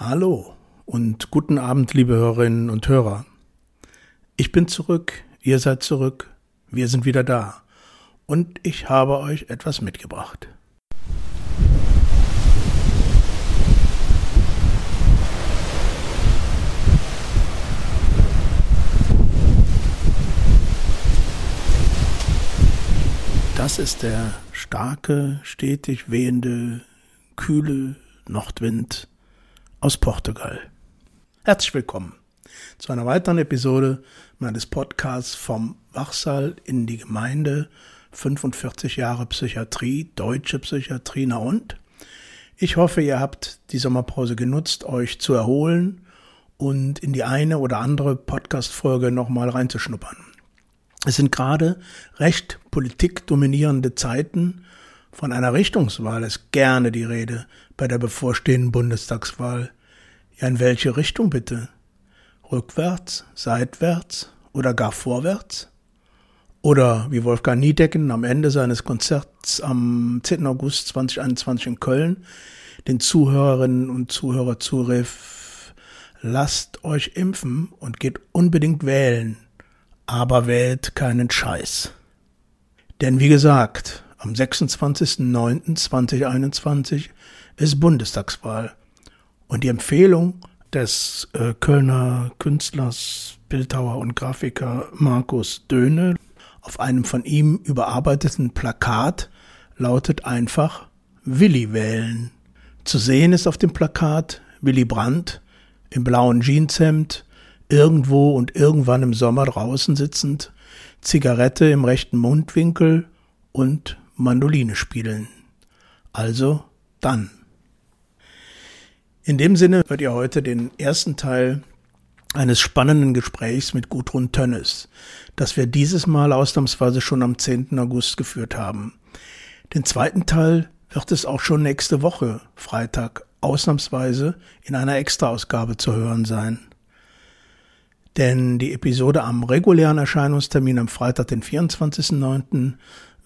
Hallo und guten Abend, liebe Hörerinnen und Hörer. Ich bin zurück, ihr seid zurück, wir sind wieder da und ich habe euch etwas mitgebracht. Das ist der starke, stetig wehende, kühle Nordwind aus Portugal. Herzlich willkommen zu einer weiteren Episode meines Podcasts vom Wachsaal in die Gemeinde 45 Jahre Psychiatrie, deutsche Psychiatrie, na und? Ich hoffe, ihr habt die Sommerpause genutzt, euch zu erholen und in die eine oder andere Podcast-Folge nochmal reinzuschnuppern. Es sind gerade recht politikdominierende Zeiten. Von einer Richtungswahl ist gerne die Rede bei der bevorstehenden Bundestagswahl. Ja, in welche Richtung bitte? Rückwärts, seitwärts oder gar vorwärts? Oder wie Wolfgang Niedecken am Ende seines Konzerts am 10. August 2021 in Köln den Zuhörerinnen und Zuhörer zurief, lasst euch impfen und geht unbedingt wählen, aber wählt keinen Scheiß. Denn wie gesagt, am 26.09.2021 ist Bundestagswahl. Und die Empfehlung des äh, Kölner Künstlers, Bildhauer und Grafiker Markus Döhne auf einem von ihm überarbeiteten Plakat lautet einfach Willi wählen. Zu sehen ist auf dem Plakat Willy Brandt im blauen Jeanshemd, irgendwo und irgendwann im Sommer draußen sitzend, Zigarette im rechten Mundwinkel und Mandoline spielen. Also dann. In dem Sinne hört ihr heute den ersten Teil eines spannenden Gesprächs mit Gudrun Tönnes, das wir dieses Mal ausnahmsweise schon am 10. August geführt haben. Den zweiten Teil wird es auch schon nächste Woche, Freitag, ausnahmsweise in einer Extraausgabe zu hören sein. Denn die Episode am regulären Erscheinungstermin am Freitag, den 24.09.,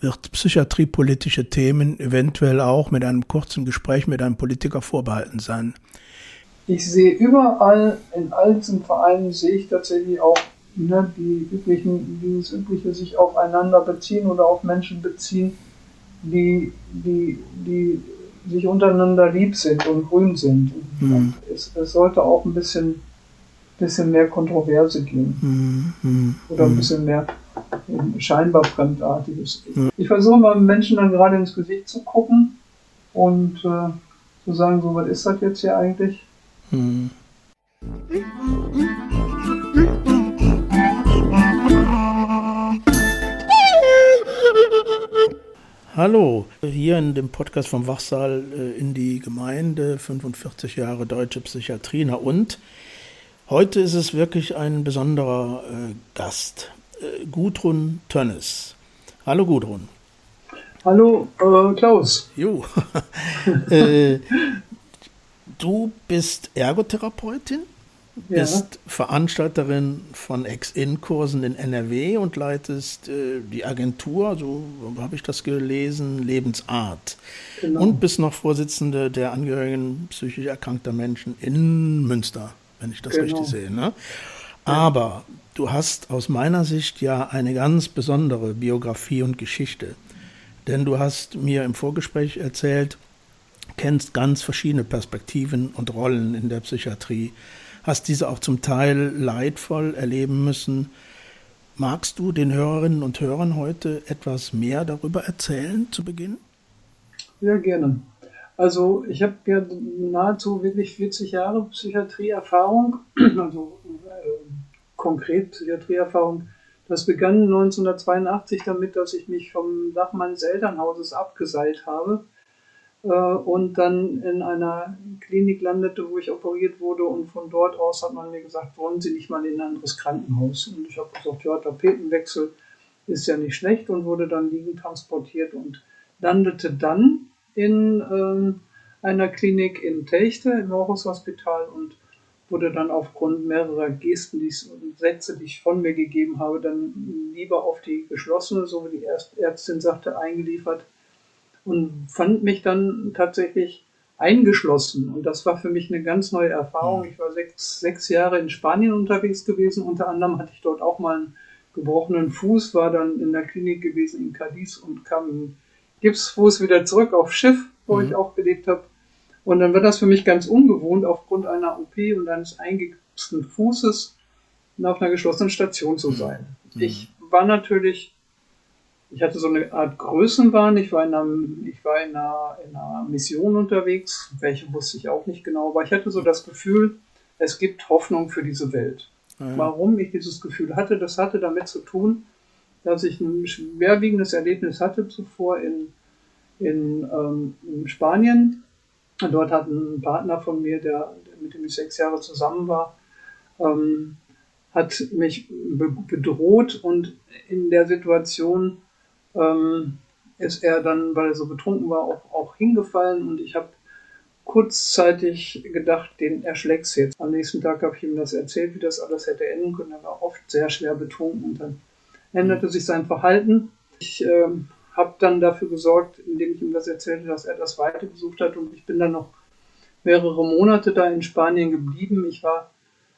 wird psychiatriepolitische Themen eventuell auch mit einem kurzen Gespräch mit einem Politiker vorbehalten sein. Ich sehe überall, in allen Vereinen sehe ich tatsächlich auch ne, die üblichen, dieses übliche sich aufeinander beziehen oder auf Menschen beziehen, die, die, die sich untereinander lieb sind und grün sind. Mhm. Es, es sollte auch ein bisschen bisschen mehr Kontroverse gehen. Mhm. Oder ein bisschen mehr scheinbar Fremdartiges. Mhm. Ich versuche mal Menschen dann gerade ins Gesicht zu gucken und äh, zu sagen, so was ist das jetzt hier eigentlich? Mhm. Hallo, hier in dem Podcast vom Wachsaal äh, in die Gemeinde, 45 Jahre deutsche Psychiatrie, na und Heute ist es wirklich ein besonderer äh, Gast, Gudrun Tönnes. Hallo Gudrun. Hallo äh, Klaus. Jo. Äh, du bist Ergotherapeutin, ja. bist Veranstalterin von Ex-In-Kursen in NRW und leitest äh, die Agentur, so habe ich das gelesen, Lebensart. Genau. Und bist noch Vorsitzende der Angehörigen psychisch erkrankter Menschen in Münster wenn ich das genau. richtig sehe. Ne? Aber du hast aus meiner Sicht ja eine ganz besondere Biografie und Geschichte. Denn du hast mir im Vorgespräch erzählt, kennst ganz verschiedene Perspektiven und Rollen in der Psychiatrie, hast diese auch zum Teil leidvoll erleben müssen. Magst du den Hörerinnen und Hörern heute etwas mehr darüber erzählen zu Beginn? Ja, gerne. Also ich habe ja nahezu wirklich 40 Jahre Psychiatrieerfahrung, also äh, konkret Psychiatrieerfahrung. Das begann 1982 damit, dass ich mich vom Dach meines Elternhauses abgeseilt habe äh, und dann in einer Klinik landete, wo ich operiert wurde und von dort aus hat man mir gesagt, wollen Sie nicht mal in ein anderes Krankenhaus? Und ich habe gesagt, ja, Tapetenwechsel ist ja nicht schlecht und wurde dann liegend transportiert und landete dann in ähm, einer Klinik in Techte im Morris Hospital und wurde dann aufgrund mehrerer Gesten die und Sätze, die ich von mir gegeben habe, dann lieber auf die geschlossene, so wie die Ärztin sagte, eingeliefert und fand mich dann tatsächlich eingeschlossen. Und das war für mich eine ganz neue Erfahrung. Ich war sechs, sechs Jahre in Spanien unterwegs gewesen. Unter anderem hatte ich dort auch mal einen gebrochenen Fuß, war dann in der Klinik gewesen in Cadiz und kam im Gipsfuß wieder zurück auf Schiff, wo mhm. ich auch gelebt habe. Und dann war das für mich ganz ungewohnt, aufgrund einer OP und eines eingegipsten Fußes auf einer geschlossenen Station zu sein. Mhm. Ich war natürlich ich hatte so eine Art Größenwahn. Ich war in einer, ich war in einer, in einer Mission unterwegs, welche wusste ich auch nicht genau, aber ich hatte so das Gefühl, es gibt Hoffnung für diese Welt. Ja. Warum ich dieses Gefühl hatte, das hatte damit zu tun, dass ich ein schwerwiegendes Erlebnis hatte zuvor in, in, ähm, in Spanien. Und dort hat ein Partner von mir, der, mit dem ich sechs Jahre zusammen war, ähm, hat mich bedroht und in der Situation ähm, ist er dann, weil er so betrunken war, auch, auch hingefallen und ich habe kurzzeitig gedacht, den erschlägst jetzt. Am nächsten Tag habe ich ihm das erzählt, wie das alles hätte enden können. Er war oft sehr schwer betrunken und dann änderte sich sein Verhalten. Ich äh, habe dann dafür gesorgt, indem ich ihm das erzählte, dass er das weiter besucht hat und ich bin dann noch mehrere Monate da in Spanien geblieben. Ich war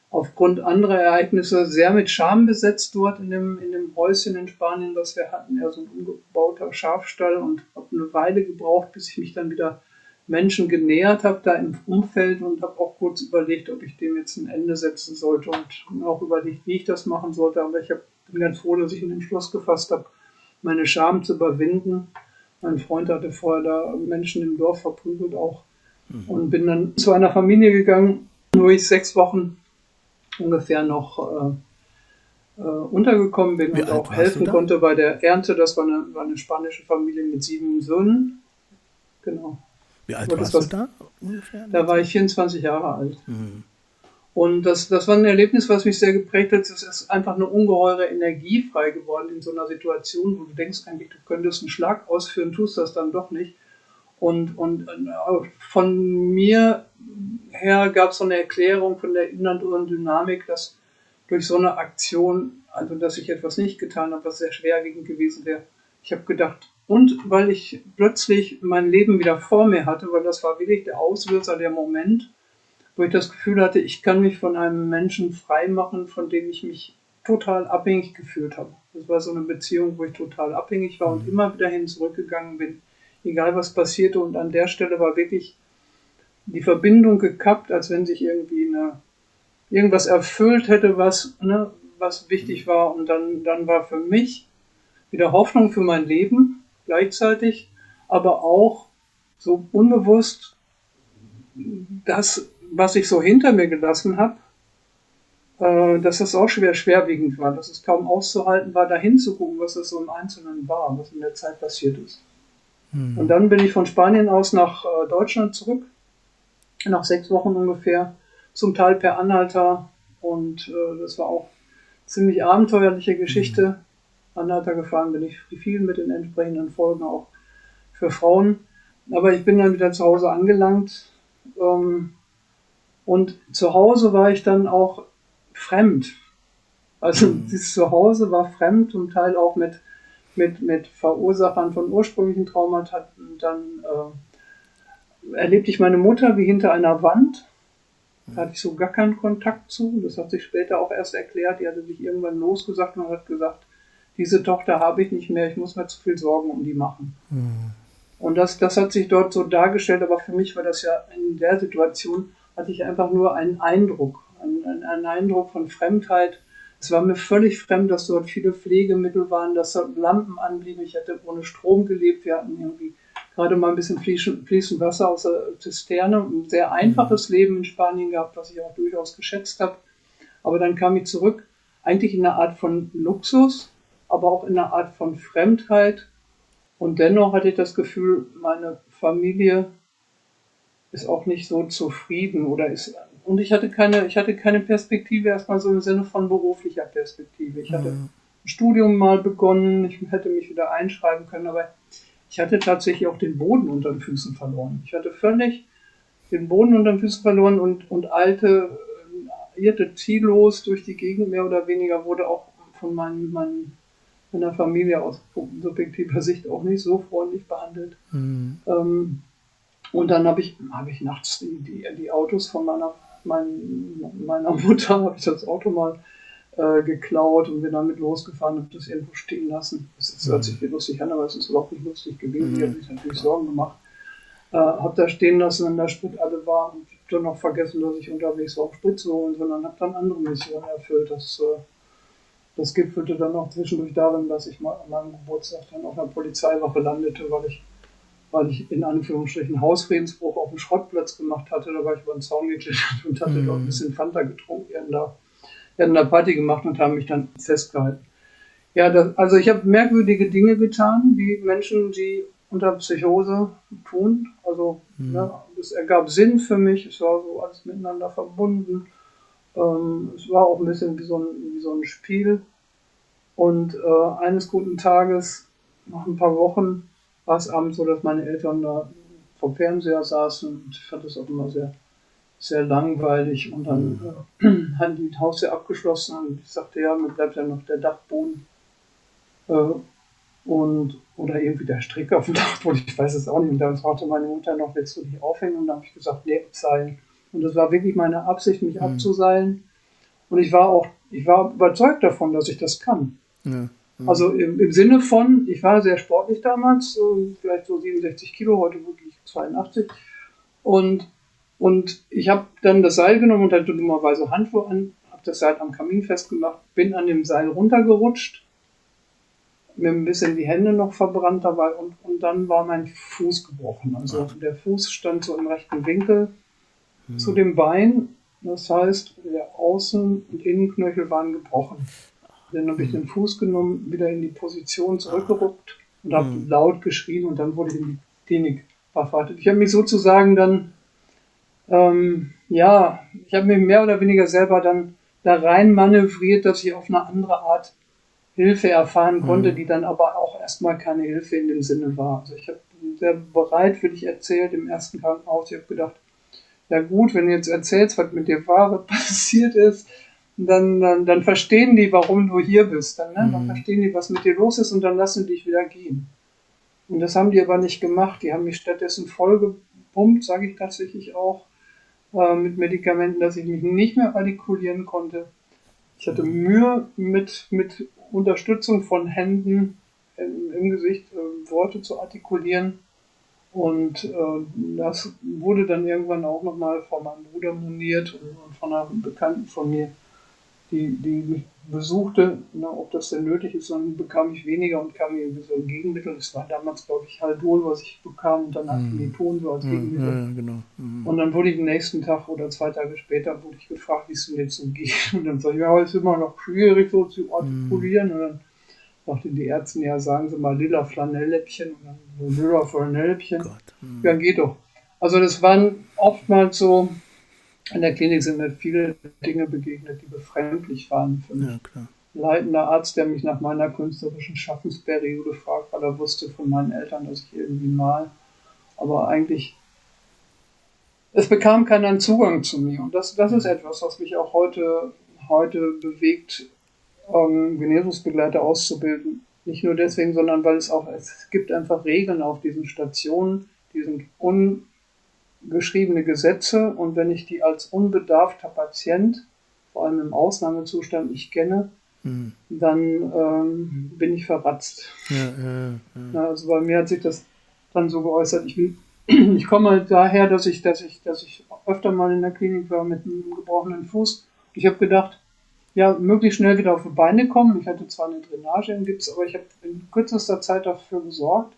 aufgrund anderer Ereignisse sehr mit Scham besetzt dort in dem, in dem Häuschen in Spanien, das wir hatten. Ja, so ein umgebauter Schafstall und habe eine Weile gebraucht, bis ich mich dann wieder Menschen genähert habe da im Umfeld und habe auch kurz überlegt, ob ich dem jetzt ein Ende setzen sollte und auch überlegt, wie ich das machen sollte. Aber ich hab, bin ganz froh, dass ich einen Entschluss gefasst habe, meine Scham zu überwinden. Mein Freund hatte vorher da Menschen im Dorf verprügelt auch mhm. und bin dann zu einer Familie gegangen, wo ich sechs Wochen ungefähr noch äh, äh, untergekommen bin Wie und auch helfen konnte bei der Ernte. Das war eine, war eine spanische Familie mit sieben Söhnen. Genau. Wie alt warst du da ungefähr? Da war ich 24 Jahre alt. Mhm. Und das, das war ein Erlebnis, was mich sehr geprägt hat. Es ist einfach eine ungeheure Energie frei geworden in so einer Situation, wo du denkst eigentlich, du könntest einen Schlag ausführen, tust das dann doch nicht. Und, und äh, von mir her gab es so eine Erklärung von der inneren Dynamik, dass durch so eine Aktion, also dass ich etwas nicht getan habe, was sehr schwerwiegend gewesen wäre. Ich habe gedacht, und weil ich plötzlich mein Leben wieder vor mir hatte, weil das war wirklich der Auslöser, der Moment, wo ich das Gefühl hatte, ich kann mich von einem Menschen freimachen, von dem ich mich total abhängig gefühlt habe. Das war so eine Beziehung, wo ich total abhängig war und mhm. immer wieder hin zurückgegangen bin, egal was passierte. Und an der Stelle war wirklich die Verbindung gekappt, als wenn sich irgendwie eine, irgendwas erfüllt hätte, was, ne, was wichtig war. Und dann, dann war für mich wieder Hoffnung für mein Leben gleichzeitig, aber auch so unbewusst das, was ich so hinter mir gelassen habe, äh, dass das auch schwer schwerwiegend war, dass es kaum auszuhalten war, da hinzugucken, was das so im Einzelnen war, was in der Zeit passiert ist. Mhm. Und dann bin ich von Spanien aus nach äh, Deutschland zurück, nach sechs Wochen ungefähr, zum Teil per Anhalter. Und äh, das war auch ziemlich abenteuerliche Geschichte. Mhm. Anhalter gefahren bin ich viel mit den entsprechenden Folgen auch für Frauen. Aber ich bin dann wieder zu Hause angelangt. Ähm, und zu Hause war ich dann auch fremd. Also mhm. dieses Zuhause war fremd, zum Teil auch mit mit, mit Verursachern von ursprünglichen Traumata. Dann äh, erlebte ich meine Mutter wie hinter einer Wand. Da hatte ich so gar keinen Kontakt zu. Das hat sich später auch erst erklärt. Die hatte sich irgendwann losgesagt und hat gesagt, diese Tochter habe ich nicht mehr, ich muss mir zu viel Sorgen um die machen. Mhm. Und das, das hat sich dort so dargestellt, aber für mich war das ja in der Situation, hatte ich einfach nur einen Eindruck, einen, einen Eindruck von Fremdheit, es war mir völlig fremd, dass dort viele Pflegemittel waren, dass dort Lampen anblieben. Ich hätte ohne Strom gelebt. Wir hatten irgendwie gerade mal ein bisschen fließend Wasser aus der Zisterne. Ein sehr einfaches mhm. Leben in Spanien gehabt, was ich auch durchaus geschätzt habe. Aber dann kam ich zurück, eigentlich in einer Art von Luxus, aber auch in einer Art von Fremdheit. Und dennoch hatte ich das Gefühl, meine Familie ist auch nicht so zufrieden oder ist und ich hatte keine, ich hatte keine Perspektive erstmal so im Sinne von beruflicher Perspektive. Ich hatte mhm. ein Studium mal begonnen, ich hätte mich wieder einschreiben können, aber ich hatte tatsächlich auch den Boden unter den Füßen verloren. Ich hatte völlig den Boden unter den Füßen verloren und, und alte, irrte ziellos durch die Gegend mehr oder weniger, wurde auch von meinen, meinen, meiner Familie aus subjektiver Sicht auch nicht so freundlich behandelt. Mhm. Ähm, Und dann habe ich, hab ich nachts die, die, die Autos von meiner, mein, meiner Mutter, habe ich das Auto mal äh, geklaut und bin damit losgefahren und das irgendwo stehen lassen. Das, das hört sich wie lustig an, aber es ist überhaupt nicht lustig gewesen. Mhm. Ich habe mich natürlich Sorgen gemacht. Äh, habe da stehen lassen, wenn der Sprit alle war und dann noch vergessen, dass ich unterwegs war, um Sprit zu holen, sondern habe dann andere Missionen erfüllt. Das, äh, das gipfelte dann noch zwischendurch darin, dass ich mal an meinem Geburtstag dann auf einer Polizeiwache landete, weil ich weil ich in Anführungsstrichen Hausfriedensbruch auf dem Schrottplatz gemacht hatte. Da war ich über den Zaun geklettert und hatte mhm. dort ein bisschen Fanta getrunken. Wir hatten da, wir hatten da Party gemacht und haben mich dann festgehalten. Ja, das, also ich habe merkwürdige Dinge getan, wie Menschen, die unter Psychose tun. Also mhm. ja, es ergab Sinn für mich, es war so alles miteinander verbunden. Ähm, es war auch ein bisschen wie so ein, wie so ein Spiel. Und äh, eines guten Tages, nach ein paar Wochen, war es abends so, dass meine Eltern da vom Fernseher saßen und ich fand das auch immer sehr, sehr langweilig und dann äh, hatten die das Haus ja abgeschlossen und ich sagte, ja, mir bleibt ja noch der Dachboden äh, und oder irgendwie der Strick auf dem Dachboden, ich weiß es auch nicht. Und dann fragte meine Mutter noch, willst du dich aufhängen? Und dann habe ich gesagt, nee, seilen. Und das war wirklich meine Absicht, mich mhm. abzuseilen. Und ich war auch, ich war überzeugt davon, dass ich das kann. Ja. Mhm. Also im, im, Sinne von, ich war sehr sportlich damals, vielleicht so 67 Kilo, heute wirklich 82. Und, und ich habe dann das Seil genommen und hatte dummerweise Handschuhe an, habe das Seil am Kamin festgemacht, bin an dem Seil runtergerutscht, mir ein bisschen die Hände noch verbrannt dabei und, und dann war mein Fuß gebrochen. Also Ach. der Fuß stand so im rechten Winkel hm. zu dem Bein. Das heißt, der Außen- und Innenknöchel waren gebrochen. Dann habe ich den Fuß genommen, wieder in die Position zurückgerückt und habe mhm. laut geschrien und dann wurde ich in die Klinik verfahrt. Ich habe mich sozusagen dann, ähm, ja, ich habe mich mehr oder weniger selber dann da rein manövriert, dass ich auf eine andere Art Hilfe erfahren konnte, mhm. die dann aber auch erstmal keine Hilfe in dem Sinne war. Also ich habe sehr bereitwillig erzählt im ersten Krankenhaus. Ich habe gedacht, ja gut, wenn du jetzt erzählst, was mit dir war, was passiert ist, dann, dann, dann verstehen die, warum du hier bist. Dann, ne? Mhm. dann verstehen die, was mit dir los ist und dann lassen die dich wieder gehen. Und das haben die aber nicht gemacht. Die haben mich stattdessen vollgepumpt, sage ich tatsächlich auch, äh, mit Medikamenten, dass ich mich nicht mehr artikulieren konnte. Ich hatte Mühe mit, mit Unterstützung von Händen im, im Gesicht äh, Worte zu artikulieren. Und äh, das wurde dann irgendwann auch nochmal von meinem Bruder moniert und, und von einer Bekannten von mir die, die besuchte, na, ob das denn nötig ist, dann bekam ich weniger und kam mir so ein Gegenmittel. Das war damals, glaube ich, Haldol, was ich bekam, und dann Acetylton mhm. so als mhm, Gegenmittel. Ja, genau. Mhm. Und dann wurde ich am nächsten Tag oder zwei Tage später wurde ich gefragt, wie es denn jetzt so geht. Und dann sage ich, ja, es ist immer noch schwierig so zu artikulieren. Und dann sagte die Ärztin, ja, sagen Sie mal lila Flanellläppchen und dann so lila Flanellläppchen. Ja, geht doch. Also das waren oftmals so in der Klinik sind mir viele Dinge begegnet, die befremdlich waren für mich. Ja, klar. Leitender Arzt, der mich nach meiner künstlerischen Schaffensperiode fragt, weil er wusste von meinen Eltern, dass ich irgendwie mal, aber eigentlich, es bekam keinen Zugang zu mir. Und das, das ist etwas, was mich auch heute, heute bewegt, ähm, Genesungsbegleiter auszubilden. Nicht nur deswegen, sondern weil es auch, es gibt einfach Regeln auf diesen Stationen, die sind un, geschriebene Gesetze und wenn ich die als unbedarfter Patient, vor allem im Ausnahmezustand, nicht kenne, mhm. dann ähm, bin ich verratzt. Ja, ja, ja. Also bei mir hat sich das dann so geäußert, ich, will, ich komme daher, dass ich, dass, ich, dass ich öfter mal in der Klinik war mit einem gebrochenen Fuß. Ich habe gedacht, ja, möglichst schnell wieder auf die Beine kommen. Ich hatte zwar eine Drainage im Gips, aber ich habe in kürzester Zeit dafür gesorgt,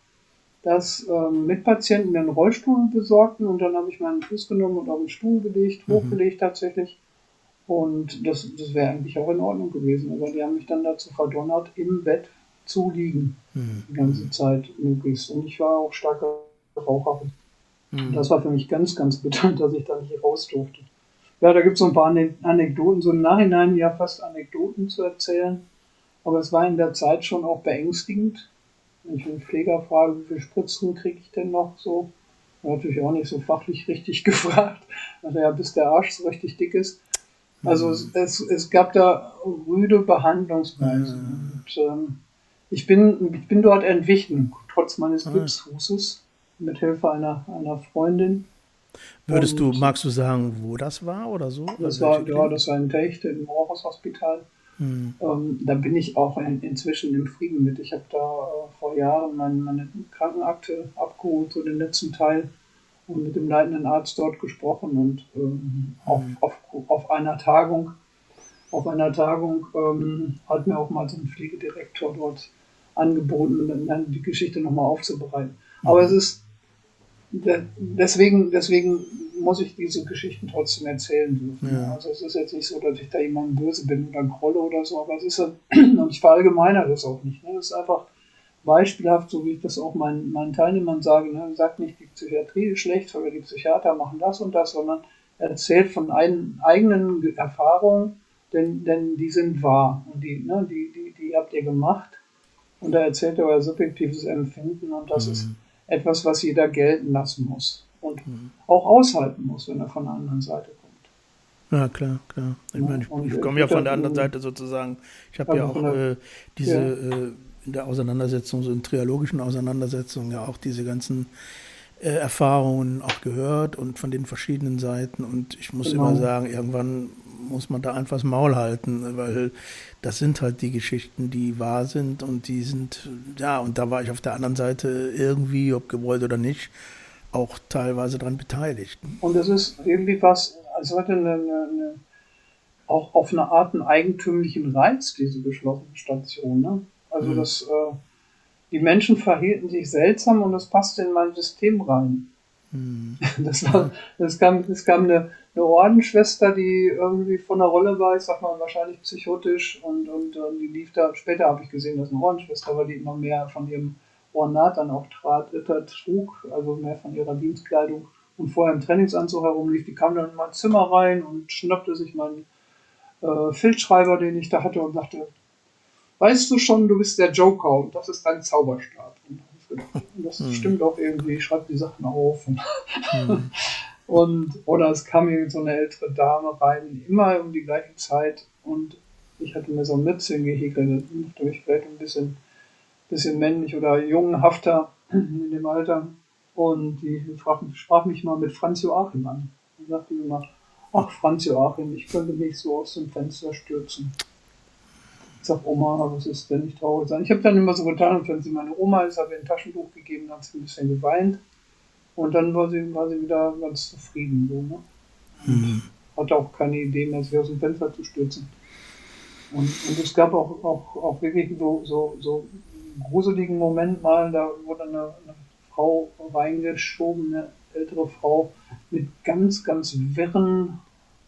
dass ähm, Mitpatienten mir einen Rollstuhl besorgten und dann habe ich meinen Fuß genommen und auf den Stuhl gelegt, mhm. hochgelegt tatsächlich. Und das, das wäre eigentlich auch in Ordnung gewesen. Aber die haben mich dann dazu verdonnert, im Bett zu liegen. Mhm. Die ganze Zeit möglichst. Und ich war auch starke Raucherin. Mhm. Das war für mich ganz, ganz bitter, dass ich da nicht raus durfte. Ja, da gibt es so ein paar Anekdoten, so im Nachhinein ja fast Anekdoten zu erzählen. Aber es war in der Zeit schon auch beängstigend, wenn ich einen Pfleger frage, wie viele Spritzen kriege ich denn noch so, natürlich auch nicht so fachlich richtig gefragt, also ja, bis der Arsch so richtig dick ist. Also mhm. es, es, gab da rüde Behandlungsweisen. Ähm, ich, bin, ich bin dort entwichen, trotz meines mhm. Gipsfußes. mit Hilfe einer, einer Freundin. Würdest und, du, magst du sagen, wo das war oder so? Das war, ja, das war in Techte im Rohrhaus-Hospital. Hm. Ähm, da bin ich auch in, inzwischen im Frieden mit. Ich habe da äh, vor Jahren meine, meine Krankenakte abgeholt, so den letzten Teil, und mit dem leitenden Arzt dort gesprochen und ähm, auf, hm. auf, auf einer Tagung, auf einer Tagung ähm, hat mir auch mal so ein Pflegedirektor dort angeboten, dann die Geschichte nochmal aufzubereiten. Aber es ist deswegen, deswegen muss ich diese Geschichten trotzdem erzählen dürfen. Ja. Also es ist jetzt nicht so, dass ich da jemandem böse bin oder grolle oder so, aber es ist und ich verallgemeine das auch nicht. Ne? Das ist einfach beispielhaft, so wie ich das auch meinen, meinen Teilnehmern sage. Ne? Sagt nicht, die Psychiatrie ist schlecht oder die Psychiater machen das und das, sondern erzählt von ein, eigenen Erfahrungen, denn, denn die sind wahr und die, ne, die, die, die habt ihr gemacht und da erzählt er euer subjektives Empfinden und das mhm. ist etwas, was jeder gelten lassen muss und mhm. auch aushalten muss, wenn er von der anderen Seite kommt. Ja, klar, klar. Ich, meine, ich, ich komme ja von der anderen Seite sozusagen. Ich habe ja auch äh, diese. Äh, in der Auseinandersetzung, so in triologischen Auseinandersetzungen, ja auch diese ganzen äh, Erfahrungen auch gehört und von den verschiedenen Seiten. Und ich muss genau. immer sagen, irgendwann muss man da einfach das Maul halten, weil das sind halt die Geschichten, die wahr sind und die sind, ja, und da war ich auf der anderen Seite irgendwie, ob gewollt oder nicht, auch teilweise daran beteiligt. Und es ist irgendwie was, als hätte eine, eine, auch auf eine Art einen eigentümlichen Reiz, diese geschlossene Station. Ne? Also mhm. das, äh, die Menschen verhielten sich seltsam und das passte in mein System rein. Mhm. Das, war, das kam, es kam eine, eine Ordensschwester, die irgendwie von der Rolle war, ich sag mal wahrscheinlich psychotisch und, und, und die lief da, später habe ich gesehen, dass eine Ordensschwester war, die immer mehr von ihrem Ornat dann auch trat, trug, also mehr von ihrer Dienstkleidung und vorher im Trainingsanzug herumlief, die kam dann in mein Zimmer rein und schnappte sich meinen äh, Filzschreiber, den ich da hatte und sagte, weißt du schon, du bist der Joker und das ist dein Zauberstab. Und das hm. stimmt auch irgendwie, schreibt die Sachen auf. Und, hm. und oder es kam irgendwie so eine ältere Dame rein, immer um die gleiche Zeit und ich hatte mir so ein Mützchen gehäkelt, durch vielleicht ein bisschen, bisschen männlich oder jungenhafter in dem Alter. Und die sprach, sprach mich mal mit Franz Joachim an. Und sagte mir mal, ach Franz Joachim, ich könnte mich so aus dem Fenster stürzen. Ich sag, Oma, was ist denn nicht traurig sein? Ich habe dann immer so getan, als wenn sie meine Oma ist, habe ihr ein Taschentuch gegeben, hat sie ein bisschen geweint. Und dann war sie, war sie wieder ganz zufrieden. So, ne? Mhm. Hatte auch keine Idee mehr, sich aus dem Fenster zu stürzen. Und, und es gab auch, auch, auch wirklich so, so, so gruseligen Moment mal, da wurde eine, eine Frau reingeschoben, eine ältere Frau mit ganz, ganz wirren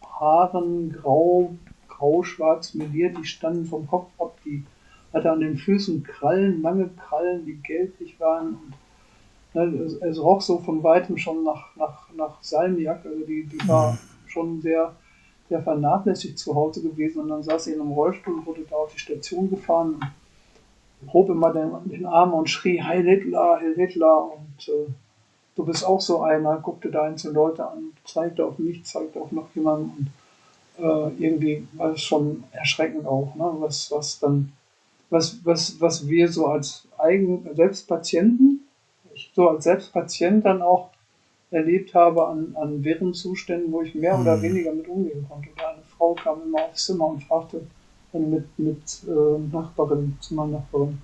Haaren, grau, grau-schwarz meliert, die standen vom Kopf ab, die hatte an den Füßen Krallen, lange Krallen, die gelblich waren und ne, es, es, roch so von weitem schon nach, nach, nach Salmiak, also die, die war schon sehr, sehr vernachlässigt zu Hause gewesen und dann saß sie in einem Rollstuhl und wurde da auf die Station gefahren und hob immer den, den Arm und schrie Heil Hitler, Heil Hitler und äh, du bist auch so einer, guckte da einzelne Leute an, zeigte auf mich, zeigte auf noch jemanden und äh, irgendwie war es schon erschreckend auch, ne? was, was dann, was, was, was wir so als Eigen, Selbstpatienten, ich so als Selbstpatient dann auch erlebt habe an, an wirren Zuständen, wo ich mehr mhm. oder weniger mit umgehen konnte. Oder eine Frau kam immer aufs Zimmer und fragte dann mit, mit äh, Nachbarin, Zimmernachbarin,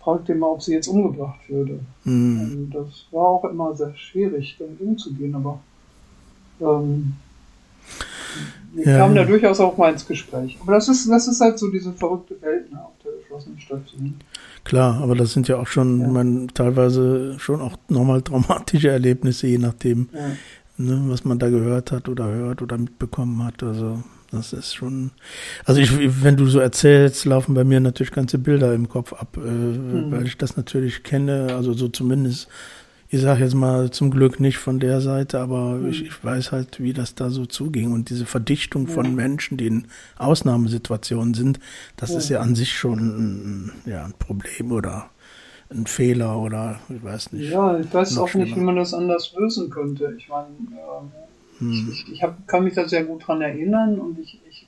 fragte immer, ob sie jetzt umgebracht würde. Mhm. Das war auch immer sehr schwierig, damit umzugehen, aber ähm, wir ja. kamen da durchaus auch mal ins Gespräch. Aber das ist, das ist halt so diese verrückte Welt ne, auf der geschlossenen Station. Klar, aber das sind ja auch schon ja. Man, teilweise schon auch nochmal traumatische Erlebnisse, je nachdem, ja. ne, was man da gehört hat oder hört oder mitbekommen hat. Also das ist schon. Also ich, wenn du so erzählst, laufen bei mir natürlich ganze Bilder im Kopf ab, äh, mhm. weil ich das natürlich kenne, also so zumindest ich sage jetzt mal zum Glück nicht von der Seite, aber mhm. ich, ich, weiß halt, wie das da so zuging. Und diese Verdichtung von ja. Menschen, die in Ausnahmesituationen sind, das ja. ist ja an sich schon ein, ja, ein Problem oder ein Fehler oder ich weiß nicht. Ja, ich weiß auch schlimmer. nicht, wie man das anders lösen könnte. Ich meine, äh, hm. ich, ich hab, kann mich da sehr gut dran erinnern und ich, ich,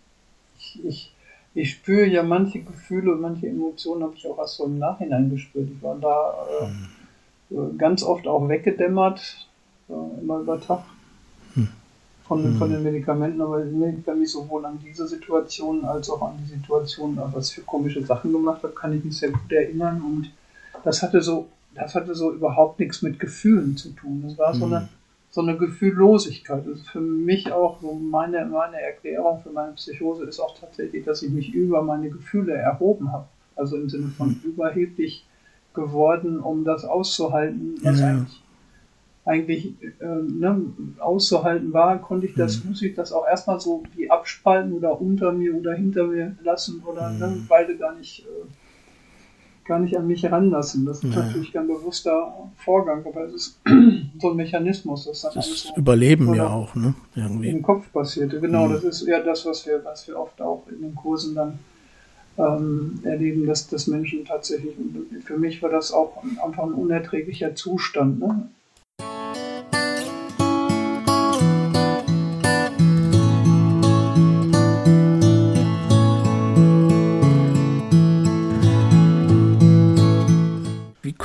ich, ich, ich spüre ja manche Gefühle und manche Emotionen habe ich auch erst so im Nachhinein gespürt. Ich war da. Äh, hm ganz oft auch weggedämmert, äh, immer über Tag hm. von, hm. von den Medikamenten, aber ich kann mich sowohl an diese Situation als auch an die Situation, was für komische Sachen gemacht habe, kann ich mich sehr gut erinnern und das hatte so, das hatte so überhaupt nichts mit Gefühlen zu tun. Das war so hm. eine so eine Gefühllosigkeit. Das ist für mich auch so meine, meine Erklärung für meine Psychose ist auch tatsächlich, dass ich mich über meine Gefühle erhoben habe. Also im Sinne von mhm. überheblich geworden, um das auszuhalten, was ja. eigentlich, eigentlich äh, ne, auszuhalten war, konnte ich das, mhm. muss ich das auch erstmal so wie abspalten oder unter mir oder hinter mir lassen oder ne, mhm. ne, beide gar nicht äh, gar nicht an mich heranlassen. Das ist ja. natürlich kein bewusster Vorgang, aber es ist so ein Mechanismus. Das, das ist so Überleben ja auch, ne? Irgendwie. Im Kopf passierte. Genau, mhm. das ist ja das, was wir, was wir oft auch in den Kursen dann ähm, erleben, dass, dass Menschen tatsächlich, für mich war das auch einfach ein unerträglicher Zustand. Ne?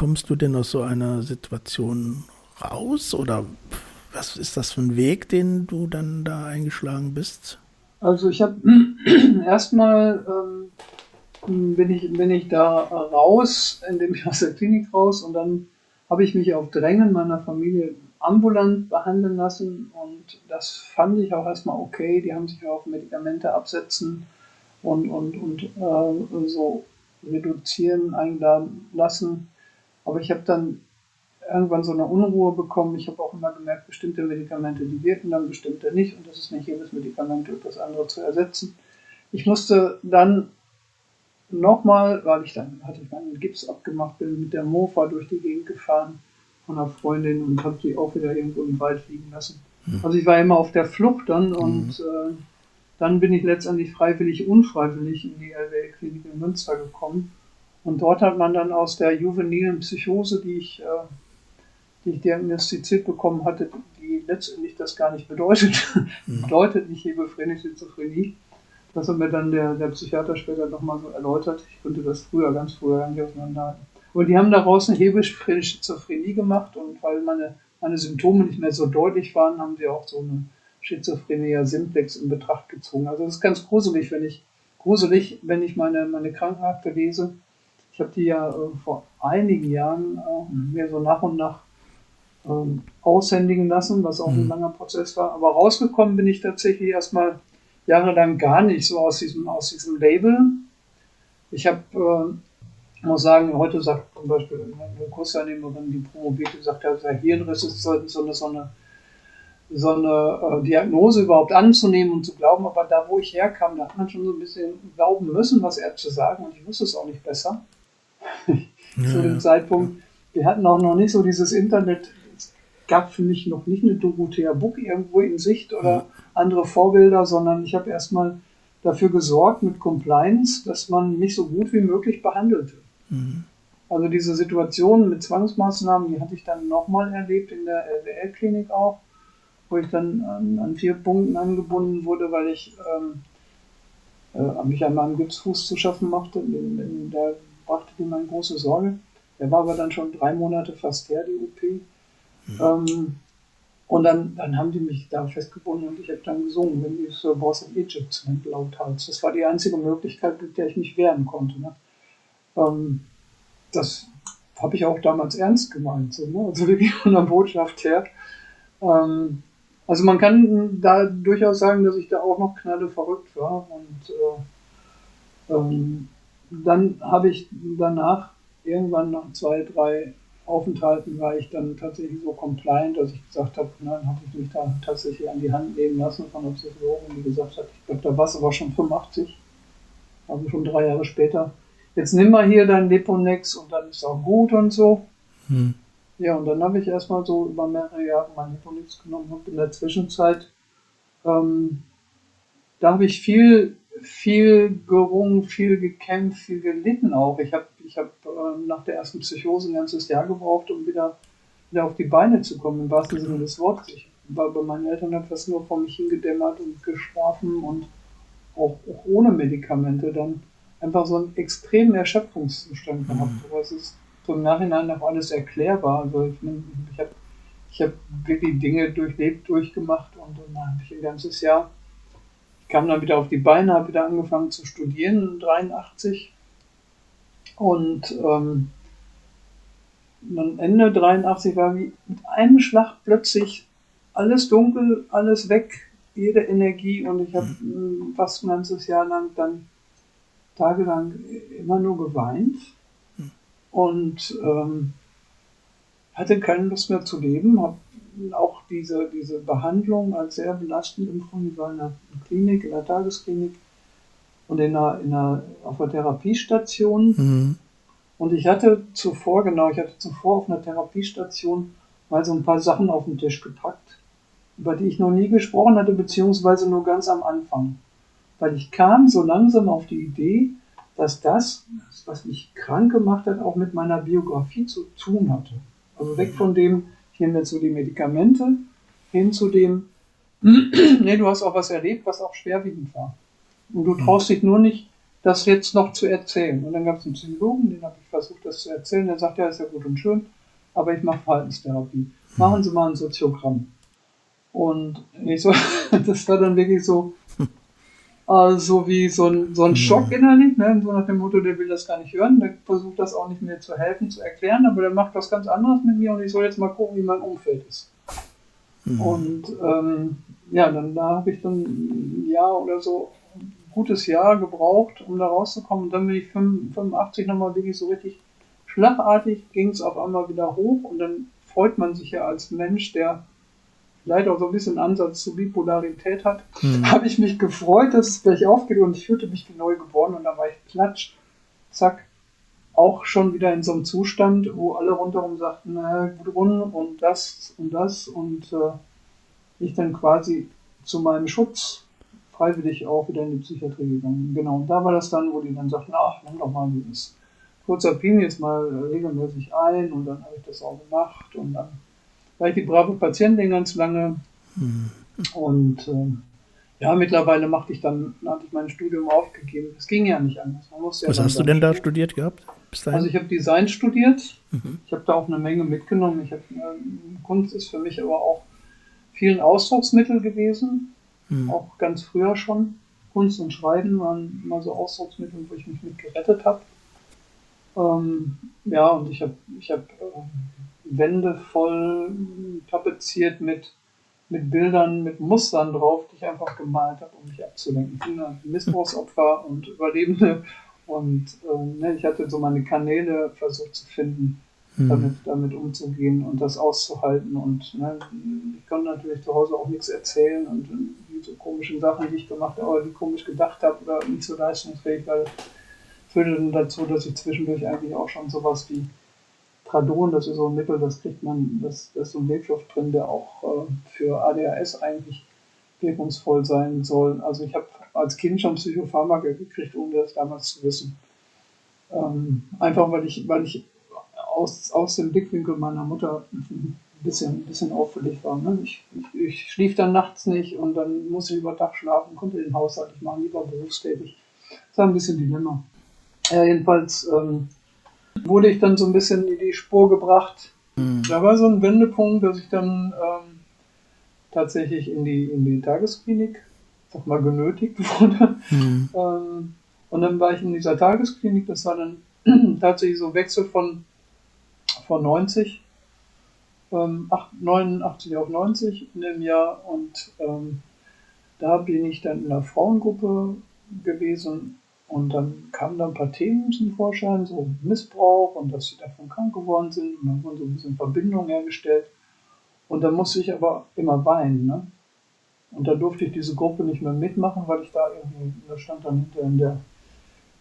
kommst du denn aus so einer Situation raus? Oder was ist das für ein Weg, den du dann da eingeschlagen bist? Also ich habe erstmal ähm, bin, ich, bin ich da raus, indem ich aus der Klinik raus und dann habe ich mich auf Drängen meiner Familie ambulant behandeln lassen und das fand ich auch erstmal okay. Die haben sich auf Medikamente absetzen und, und, und äh, so reduzieren eingeladen lassen. Aber ich habe dann irgendwann so eine Unruhe bekommen. Ich habe auch immer gemerkt, bestimmte Medikamente, die wirken dann, bestimmte nicht. Und das ist nicht jedes Medikament durch das andere zu ersetzen. Ich musste dann nochmal, weil ich dann hatte ich meinen Gips abgemacht, bin mit der Mofa durch die Gegend gefahren von einer Freundin und habe die auch wieder irgendwo im Wald liegen lassen. Mhm. Also ich war immer auf der Flucht dann und mhm. äh, dann bin ich letztendlich freiwillig, unfreiwillig in die LWL-Klinik in Münster gekommen und dort hat man dann aus der juvenilen Psychose, die ich, äh, die ich diagnostiziert bekommen hatte, die letztendlich das gar nicht bedeutet, mhm. bedeutet nicht hebephrene Schizophrenie. Das hat mir dann der, der Psychiater später nochmal so erläutert. Ich konnte das früher, ganz früher gar nicht auseinanderhalten. Und die haben daraus eine hebephrene Schizophrenie gemacht und weil meine, meine Symptome nicht mehr so deutlich waren, haben sie auch so eine Schizophrenia simplex in Betracht gezogen. Also das ist ganz gruselig, wenn ich, gruselig, wenn ich meine, meine Krankenakte lese ich habe die ja äh, vor einigen Jahren äh, mir so nach und nach ähm, aushändigen lassen, was auch ein mhm. langer Prozess war. Aber rausgekommen bin ich tatsächlich erstmal jahrelang gar nicht so aus diesem, aus diesem Label. Ich habe, äh, muss sagen, heute sagt zum Beispiel eine Kursteilnehmerin, die promovierte, sagt, ja, der Hirnriss ist so eine, so eine, so eine äh, Diagnose überhaupt anzunehmen und zu glauben. Aber da, wo ich herkam, da hat man schon so ein bisschen glauben müssen, was er zu sagen und ich wusste es auch nicht besser. zu dem Zeitpunkt. Wir hatten auch noch nicht so dieses Internet. Es gab für mich noch nicht eine Dorothea Book irgendwo in Sicht oder ja. Andere Vorbilder, sondern ich habe erstmal dafür gesorgt mit Compliance, dass man mich so gut wie möglich behandelte. Mhm. Also diese Situation mit Zwangsmaßnahmen, die hatte ich dann nochmal erlebt in der LWL-Klinik auch, wo ich dann an, an, vier Punkten angebunden wurde, weil ich ähm, äh, mich an meinem Gipsfuß zu schaffen machte. In, in der brachte ihm eine große Sorge. Der war aber dann schon drei Monate fast her, die OP. Mhm. Ähm, und dann, dann haben die mich da festgebunden und ich habe dann gesungen, wenn die so Boss in Egypt mit lauthals. Das war die einzige Möglichkeit, mit der ich mich wehren konnte. Ne? Ähm, das habe ich auch damals ernst gemeint, so, ne? also wirklich von der Botschaft her. Ähm, also man kann da durchaus sagen, dass ich da auch noch knalle verrückt war und äh, ähm, dann habe ich danach, irgendwann nach zwei, drei Aufenthalten, war ich dann tatsächlich so compliant, dass ich gesagt habe, dann habe ich mich da tatsächlich an die Hand nehmen lassen von der Psychologin, die gesagt hat, ich glaube, da war es aber schon 85, also schon drei Jahre später. Jetzt nimm mal hier dein Leponex und dann ist auch gut und so. Hm. Ja, und dann habe ich erstmal so über mehrere Jahre mein Leponex genommen und in der Zwischenzeit, ähm, da habe ich viel viel gerungen, viel gekämpft, viel gelitten auch. Ich habe ich hab, äh, nach der ersten Psychose ein ganzes Jahr gebraucht, um wieder, wieder auf die Beine zu kommen, im wahrsten Sinne des Wortes. Ich war bei meinen Eltern habe das nur vor mich hingedämmert und geschlafen und auch, auch ohne Medikamente dann einfach so einen extremen Erschöpfungszustand gehabt. Mhm. Aber es ist so im Nachhinein auch alles erklärbar. Also ich, ich habe ich hab wirklich Dinge durchlebt, durchgemacht und dann habe ich ein ganzes Jahr, ich kam dann wieder auf die Beine, habe wieder angefangen zu studieren, 83 und ähm, dann Ende 83 war wie mit einem Schlag plötzlich alles dunkel, alles weg, jede Energie und ich habe mhm. fast ein ganzes Jahr lang dann tagelang immer nur geweint mhm. und ähm, hatte keine Lust mehr zu leben, habe auch diese, diese Behandlung als sehr belastend empfunden. Ich war in einer Klinik, in der Tagesklinik und in einer, in einer, auf einer Therapiestation. Mhm. Und ich hatte zuvor, genau, ich hatte zuvor auf einer Therapiestation mal so ein paar Sachen auf den Tisch gepackt, über die ich noch nie gesprochen hatte, beziehungsweise nur ganz am Anfang. Weil ich kam so langsam auf die Idee, dass das, was mich krank gemacht hat, auch mit meiner Biografie zu tun hatte. Also weg von dem, ich nehme jetzt so die Medikamente, hin zu dem, nee, du hast auch was erlebt, was auch schwerwiegend war. Und du traust dich nur nicht, das jetzt noch zu erzählen. Und dann gab es einen Psychologen, den habe ich versucht, das zu erzählen. Der sagt, ja, ist ja gut und schön, aber ich mache Verhaltenstherapie. Machen Sie mal ein Soziogramm. Und ich so, das war dann wirklich so, also wie so ein, so ein Schock innerlich, ne? so nach dem Motto, der will das gar nicht hören, der versucht das auch nicht mehr zu helfen, zu erklären, aber der macht was ganz anderes mit mir und ich soll jetzt mal gucken, wie mein Umfeld ist. Mhm. Und ähm, ja, dann da habe ich dann ein Jahr oder so, gutes Jahr gebraucht, um da rauszukommen. Und dann bin ich 85 nochmal wirklich so richtig schlagartig, ging es auf einmal wieder hoch und dann freut man sich ja als Mensch, der leider auch so ein bisschen Ansatz zu Bipolarität hat, hm. habe ich mich gefreut, dass es gleich aufgeht und ich fühlte mich wie neu geboren und da war ich klatsch, zack, auch schon wieder in so einem Zustand, wo alle rundherum sagten, na, Gudrun und das und das und äh, ich dann quasi zu meinem Schutz freiwillig auch wieder in die Psychiatrie gegangen. Genau, und da war das dann, wo die dann sagten, ach, nimm doch mal dieses Kurzapin jetzt mal regelmäßig ein und dann habe ich das auch gemacht und dann war ich die brave Patientin ganz lange. Mhm. Und äh, ja, mittlerweile machte ich dann, hatte ich mein Studium aufgegeben. Es ging ja nicht anders. Ja Was hast du denn da studiert gehabt? Also ich habe Design studiert. Mhm. Ich habe da auch eine Menge mitgenommen. Ich hab, äh, Kunst ist für mich aber auch vielen Ausdrucksmittel gewesen. Mhm. Auch ganz früher schon. Kunst und Schreiben waren immer so Ausdrucksmittel, wo ich mich mit gerettet habe. Ähm, ja, und ich habe ich hab, äh, Wände voll tapeziert mit, mit Bildern, mit Mustern drauf, die ich einfach gemalt habe, um mich abzulenken. Ich bin ein Missbrauchsopfer und Überlebende und äh, ne, ich hatte so meine Kanäle versucht zu finden, mhm. damit, damit umzugehen und das auszuhalten. Und ne, ich konnte natürlich zu Hause auch nichts erzählen und äh, so komischen Sachen, die ich gemacht habe, oder die komisch gedacht habe oder nicht so leistungsfähig, weil führte dann dazu, dass ich zwischendurch eigentlich auch schon sowas wie Tradon, das ist so ein Mittel, das kriegt man, das, das ist so ein Wirkstoff drin, der auch äh, für ADHS eigentlich wirkungsvoll sein soll. Also ich habe als Kind schon Psychopharmaka gekriegt, ohne das damals zu wissen. Ähm, einfach weil ich, weil ich aus, aus dem Blickwinkel meiner Mutter bisschen, ein bisschen auffällig war. Ne? Ich, ich, ich, schlief dann nachts nicht und dann musste ich über Tag schlafen, konnte den Haushalt nicht machen, lieber berufstätig. Das war ein bisschen Dilemma. Ja, jedenfalls ähm, wurde ich dann so ein bisschen in die Spur gebracht. Mhm. Da war so ein Wendepunkt, dass ich dann ähm, tatsächlich in die, in die Tagesklinik, sag mal, genötigt wurde. Mhm. Ähm, und dann war ich in dieser Tagesklinik, das war dann tatsächlich so Wechsel von, von 90, ähm, 89 auf 90 in dem Jahr und ähm, da bin ich dann in einer Frauengruppe gewesen und dann kamen da ein paar Themen zum Vorschein, so Missbrauch und dass sie davon krank geworden sind. Und dann wurden so ein bisschen Verbindungen hergestellt. Und dann musste ich aber immer weinen. Ne? Und da durfte ich diese Gruppe nicht mehr mitmachen, weil ich da irgendwie, da stand dann hinter in der,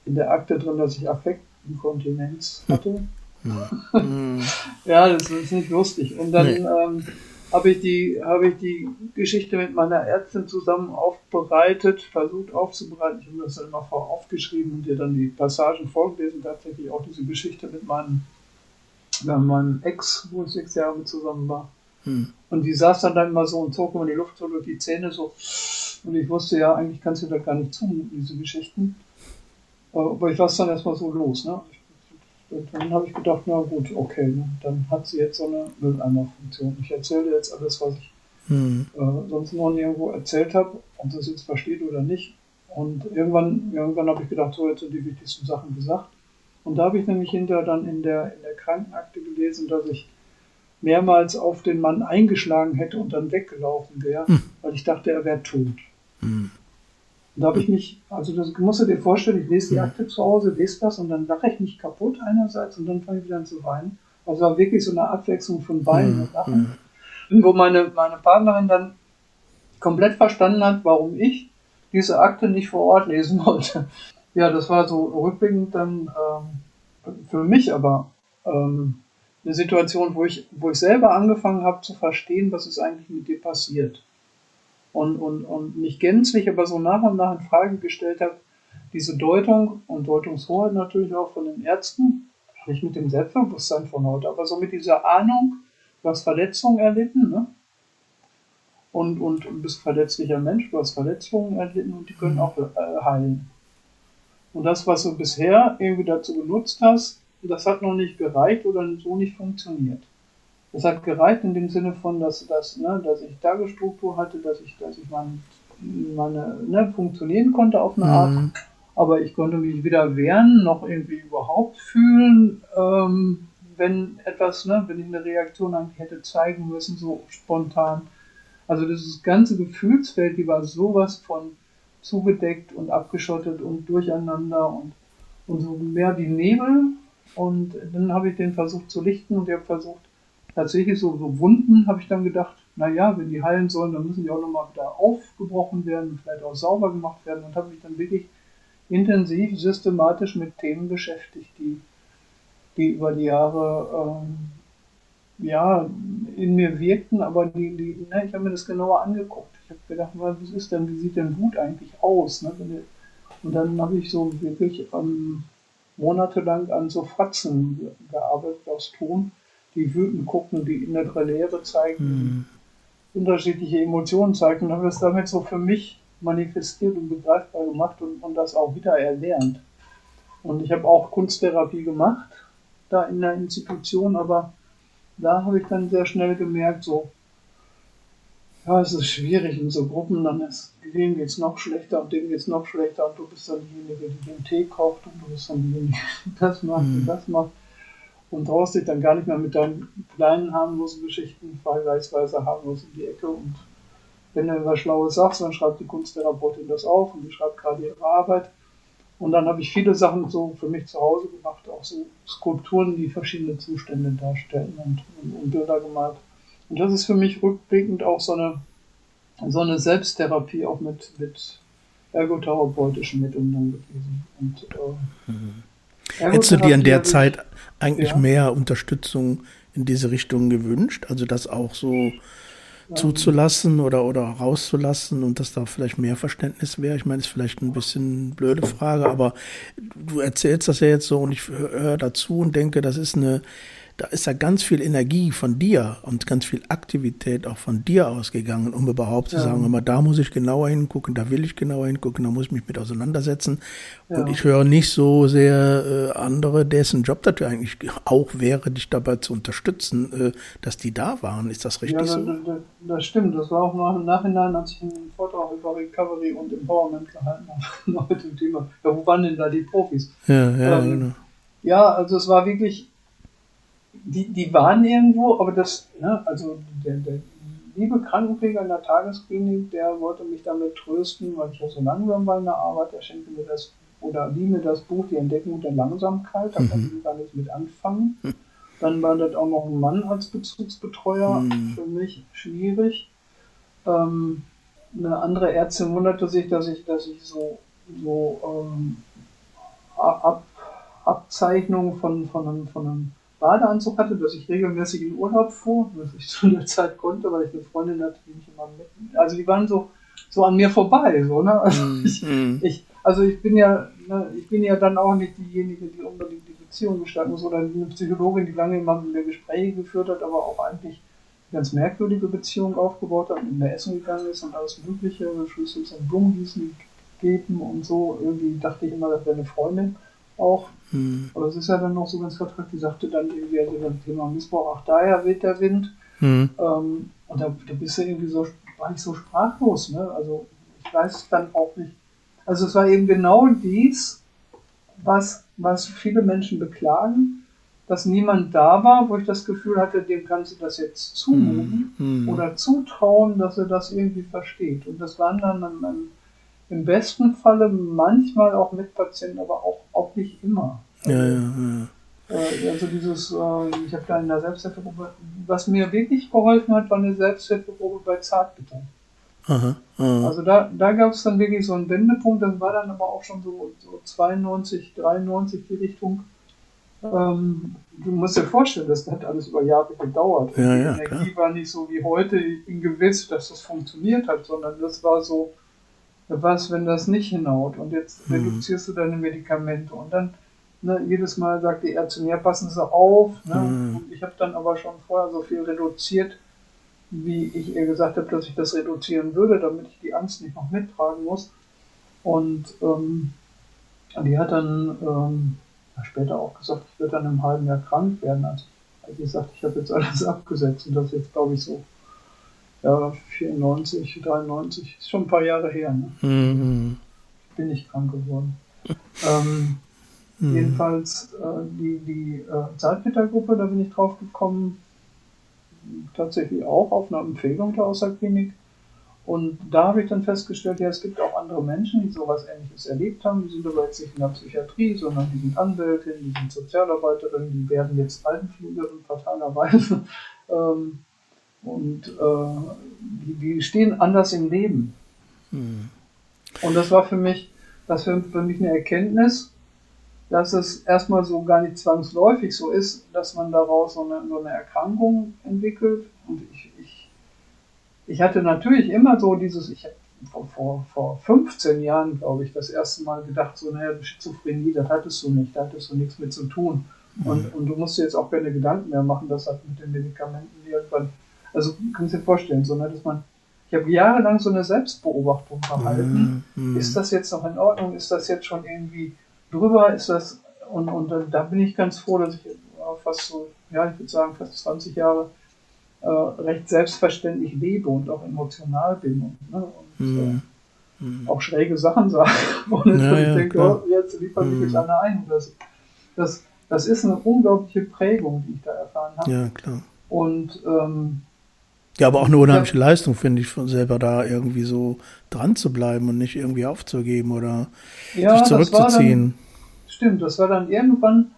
in der Akte drin, dass ich Affektinkontinenz hatte. Ja, ja das ist nicht lustig. Und dann nee. ähm, habe ich die, habe ich die Geschichte mit meiner Ärztin zusammen aufbereitet, versucht aufzubereiten. Ich habe das dann immer vorher aufgeschrieben und ihr dann die Passagen vorgelesen, tatsächlich auch diese Geschichte mit meinem, mit meinem Ex, wo ich sechs Jahre zusammen war. Hm. Und die saß dann, dann immer so und zog immer die Luft so durch die Zähne so. Und ich wusste ja, eigentlich kannst du da gar nicht zumuten, diese Geschichten. Aber ich war dann erstmal so los. Ne? Und dann habe ich gedacht, na gut, okay, ne, dann hat sie jetzt so eine Mülleimerfunktion. Ich erzähle jetzt alles, was ich mhm. äh, sonst noch nirgendwo erzählt habe, ob das jetzt versteht oder nicht. Und irgendwann, irgendwann habe ich gedacht, so jetzt sind die wichtigsten Sachen gesagt. Und da habe ich nämlich hinterher dann in der, in der Krankenakte gelesen, dass ich mehrmals auf den Mann eingeschlagen hätte und dann weggelaufen wäre, hm. weil ich dachte, er wäre tot. Hm. Und da habe ich mich, also das musst du dir vorstellen, ich lese die. Akte zu Hause, lese das und dann lache ich mich kaputt einerseits und dann fange ich wieder an zu weinen. Also war wirklich so eine Abwechslung von Weinen und Lachen, wo meine, meine Partnerin dann komplett verstanden hat, warum ich diese Akte nicht vor Ort lesen wollte. Ja, das war so rückblickend dann ähm, für mich aber ähm, eine Situation, wo ich, wo ich selber angefangen habe zu verstehen, was ist eigentlich mit dir passiert. Und, und, und nicht gänzlich, aber so nach und nach in Frage gestellt habe, diese Deutung und Deutungshoheit natürlich auch von den Ärzten, nicht mit dem Selbstbewusstsein von heute, aber so mit dieser Ahnung, du hast Verletzungen erlitten, ne? Und, und du bist verletzlicher Mensch, du hast Verletzungen erlitten und die können mhm. auch äh, heilen. Und das, was du bisher irgendwie dazu genutzt hast, das hat noch nicht gereicht oder so nicht funktioniert. Das hat gereicht in dem Sinne von, dass, dass, ne, dass ich Tagesstruktur hatte, dass ich, dass ich mein, meine, ne, funktionieren konnte auf eine mhm. Art, aber ich konnte mich weder wehren noch irgendwie überhaupt fühlen, ähm, wenn etwas, ne, wenn ich eine Reaktion eigentlich hätte zeigen müssen, so spontan. Also dieses ganze Gefühlsfeld, die war sowas von zugedeckt und abgeschottet und durcheinander und, und so mehr wie Nebel und dann habe ich den versucht zu lichten und ich habe versucht, tatsächlich so, so Wunden, habe ich dann gedacht, naja, wenn die heilen sollen, dann müssen die auch nochmal wieder aufgebrochen werden, vielleicht auch sauber gemacht werden und habe mich dann wirklich intensiv, systematisch mit Themen beschäftigt, die, die über die Jahre ähm, ja, in mir wirkten, aber die, die, ne, ich habe mir das genauer angeguckt. Ich habe gedacht, was ist denn, wie sieht denn Wut eigentlich aus? Ne? Und dann habe ich so wirklich ähm, monatelang an so Fratzen gearbeitet aus Ton, die wütend gucken, die innere Leere zeigen, mhm. unterschiedliche Emotionen zeigen und habe es damit so für mich manifestiert und begreifbar gemacht und, und das auch wieder erlernt. Und ich habe auch Kunsttherapie gemacht, da in der Institution, aber da habe ich dann sehr schnell gemerkt, so, ja, es ist schwierig in so Gruppen, dann ist, dem geht es noch schlechter und dem geht es noch schlechter und du bist dann diejenige, die den Tee kocht und du bist dann diejenige, die das macht mhm. und das macht und traust dich dann gar nicht mehr mit deinen kleinen harmlosen Geschichten vergleichsweise harmlos in die Ecke und wenn du was Schlaues sagst, dann schreibt die Kunsttherapeutin das auf und die schreibt gerade ihre Arbeit. Und dann habe ich viele Sachen so für mich zu Hause gemacht, auch so Skulpturen, die verschiedene Zustände darstellen und, und, und Bilder gemalt. Und das ist für mich rückblickend auch so eine, so eine Selbsttherapie auch mit, mit ergotherapeutischen Mitteln dann gewesen. Und, äh, mhm. Hättest du dir in der Zeit eigentlich ja. mehr Unterstützung in diese Richtung gewünscht? Also das auch so zuzulassen oder, oder rauszulassen und dass da vielleicht mehr Verständnis wäre? Ich meine, ist vielleicht ein bisschen eine blöde Frage, aber du erzählst das ja jetzt so und ich höre dazu und denke, das ist eine da ist ja ganz viel Energie von dir und ganz viel Aktivität auch von dir ausgegangen, um überhaupt ja. zu sagen, immer da muss ich genauer hingucken, da will ich genauer hingucken, da muss ich mich mit auseinandersetzen. Ja. Und ich höre nicht so sehr äh, andere, dessen Job das eigentlich auch wäre, dich dabei zu unterstützen, äh, dass die da waren. Ist das richtig ja, so? Das, das, stimmt. Das war auch noch im Nachhinein, als ich einen Vortrag über Recovery und Empowerment gehalten habe, noch mit dem Thema. Ja, wo waren denn da die Profis? Ja, ja, ähm, genau. Ja, also es war wirklich die, die waren irgendwo, aber das, ne, also der, der liebe Krankenpfleger in der Tagesklinik, der wollte mich damit trösten, weil ich ja so langsam war in der Arbeit, er schenkte mir das, oder lieh mir das Buch Die Entdeckung der Langsamkeit, da mhm. konnte ich gar nicht mit anfangen. Dann war das auch noch ein Mann als Bezugsbetreuer, mhm. für mich schwierig. Ähm, eine andere Ärztin wunderte sich, dass ich, dass ich so, so ähm, Ab, Abzeichnungen von, von einem, von einem Badeanzug hatte, dass ich regelmäßig in Urlaub fuhr, was ich zu der Zeit konnte, weil ich eine Freundin hatte, die mich immer mit. Also die waren so, so an mir vorbei, so, ne? Also, mm, ich, mm. ich, also ich bin ja, ne, ich bin ja dann auch nicht diejenige, die unbedingt die Beziehung gestalten muss oder eine Psychologin, die lange immer wieder Gespräche geführt hat, aber auch eigentlich ganz merkwürdige Beziehung aufgebaut hat, in der Essen gegangen ist und alles Mögliche, Schlüssel und Blumengießen gegeben und so. Irgendwie dachte ich immer, das wäre eine Freundin. Auch. Mhm. Aber es ist ja dann noch so ganz vertragt, die sagte dann irgendwie, also das Thema Missbrauch, auch daher weht der Wind. Mhm. Ähm, und da, da bist du irgendwie so, war ich so sprachlos, ne? Also ich weiß dann auch nicht. Also es war eben genau dies, was, was viele Menschen beklagen, dass niemand da war, wo ich das Gefühl hatte, dem kannst du das jetzt zumuten mhm. oder zutrauen, dass er das irgendwie versteht. Und das waren dann, dann, dann im besten Falle manchmal auch Mitpatienten, aber auch, auch nicht immer. Also, ja, ja, ja. Äh, also dieses, äh, ich habe da in der Selbsthilfegruppe, was mir wirklich geholfen hat, war eine Selbsthilfegruppe bei Zartbitter. Aha, aha. Also da, da gab es dann wirklich so einen Wendepunkt, das war dann aber auch schon so, so 92, 93 die Richtung. Ähm, du musst dir vorstellen, das hat alles über Jahre gedauert. Ja, ja, die Energie klar. war nicht so wie heute, ich bin gewiss, dass das funktioniert hat, sondern das war so, was, wenn das nicht hinhaut und jetzt mhm. reduzierst du deine Medikamente und dann ne, jedes Mal sagt die Ärztin, ja, passen Sie auf. Ne? Mhm. Und ich habe dann aber schon vorher so viel reduziert, wie ich ihr gesagt habe, dass ich das reduzieren würde, damit ich die Angst nicht noch mittragen muss. Und ähm, die hat dann ähm, später auch gesagt, ich würde dann im halben Jahr krank werden. Also, als ich sagte, ich habe jetzt alles abgesetzt und das jetzt, glaube ich, so ja, 94, 93, ist schon ein paar Jahre her. Ne? Mhm. Bin ich krank geworden. ähm, mhm. Jedenfalls äh, die, die äh, Zartbittergruppe, da bin ich drauf gekommen, tatsächlich auch auf einer Empfehlung der Außerklinik. Und da habe ich dann festgestellt, ja, es gibt auch andere Menschen, die sowas ähnliches erlebt haben. Die sind aber jetzt nicht in der Psychiatrie, sondern die sind Anwältin, die sind Sozialarbeiterin, die werden jetzt Altenpflegerin fatalerweise. ähm, und äh, die, die, stehen anders im Leben. Mhm. Und das war für mich, das für, für mich eine Erkenntnis, dass es erstmal so gar nicht zwangsläufig so ist, dass man daraus so eine, so eine Erkrankung entwickelt. Und ich, ich, ich hatte natürlich immer so dieses, ich habe vor, vor, vor 15 Jahren, glaube ich, das erste Mal gedacht, so, naja, Schizophrenie, das hattest du nicht, da hattest du nichts mit zu tun. Und, mhm. und du musst dir jetzt auch keine Gedanken mehr machen, das mit den Medikamenten irgendwann, also kannst du dir vorstellen, so, ne, dass man, ich habe jahrelang so eine Selbstbeobachtung verhalten. Mhm. Ist das jetzt noch in Ordnung? Ist das jetzt schon irgendwie drüber ist das, und, und da bin ich ganz froh, dass ich fast so, ja, ich würde sagen, fast 20 Jahre äh, recht selbstverständlich lebe und auch emotional bin und, ne, und mhm. äh, mhm. auch schräge Sachen sage. Und ja, ich ja, denke, klar. oh, jetzt liefert mich mhm. einer ein. Das, das, das ist eine unglaubliche Prägung, die ich da erfahren habe. Ja, klar. Und ähm, ja, aber auch eine unheimliche ja. Leistung, finde ich, von selber da irgendwie so dran zu bleiben und nicht irgendwie aufzugeben oder ja, sich zurückzuziehen. Dann, stimmt, das war dann irgendwann,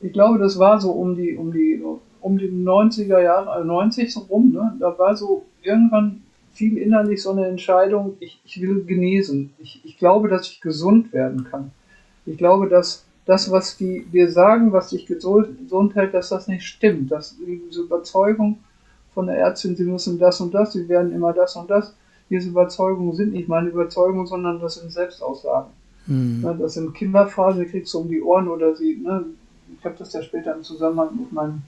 ich glaube, das war so um die, um die, um die 90er Jahre, also 90 so rum, ne? Da war so irgendwann viel innerlich so eine Entscheidung, ich, ich will genesen. Ich, ich glaube, dass ich gesund werden kann. Ich glaube, dass das, was die dir sagen, was dich gesund hält, dass das nicht stimmt. Dass diese Überzeugung, von der Ärztin, sie müssen das und das, sie werden immer das und das. Diese Überzeugungen sind nicht meine Überzeugungen, sondern das sind Selbstaussagen. Mhm. Das sind Kinderphrasen, die kriegst du um die Ohren oder sie, ne, ich habe das ja später im Zusammenhang mit meinem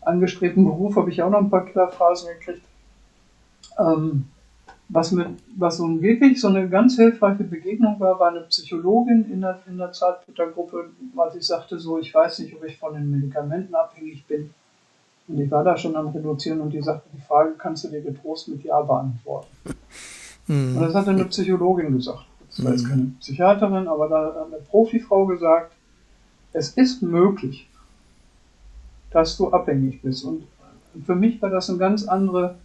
angestrebten Beruf, habe ich auch noch ein paar Kinderphrasen gekriegt. Ähm, was, mit, was so wirklich so eine ganz hilfreiche Begegnung war, war eine Psychologin in der, in der Zartbittergruppe, weil sie sagte so, ich weiß nicht, ob ich von den Medikamenten abhängig bin. Und ich war da schon am Reduzieren und die sagte, die Frage kannst du dir getrost mit Ja beantworten. Mhm. Und das hat eine Psychologin gesagt. Das war jetzt hm. keine Psychiaterin, aber da hat eine Profifrau gesagt, es ist möglich, dass du abhängig bist. Und für mich war das eine ganz andere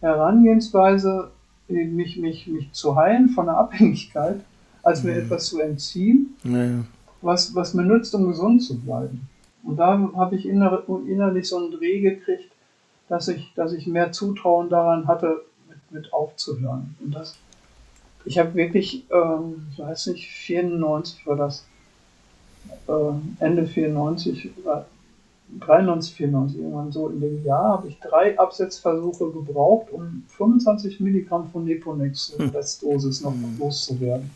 Herangehensweise, mich, mich, mich zu heilen von der Abhängigkeit, als mir mhm. etwas zu entziehen, ja. was, was mir nützt, um gesund zu bleiben. Und da habe ich inner, innerlich so einen Dreh gekriegt, dass ich, dass ich mehr Zutrauen daran hatte, mit, mit aufzuhören. Und das, ich habe wirklich, ähm, ich weiß nicht, 94 war das, äh, Ende 94, 93, 94, irgendwann so in dem Jahr, habe ich drei Absetzversuche gebraucht, um 25 Milligramm von Neponex in Restdosis noch hm. loszuwerden.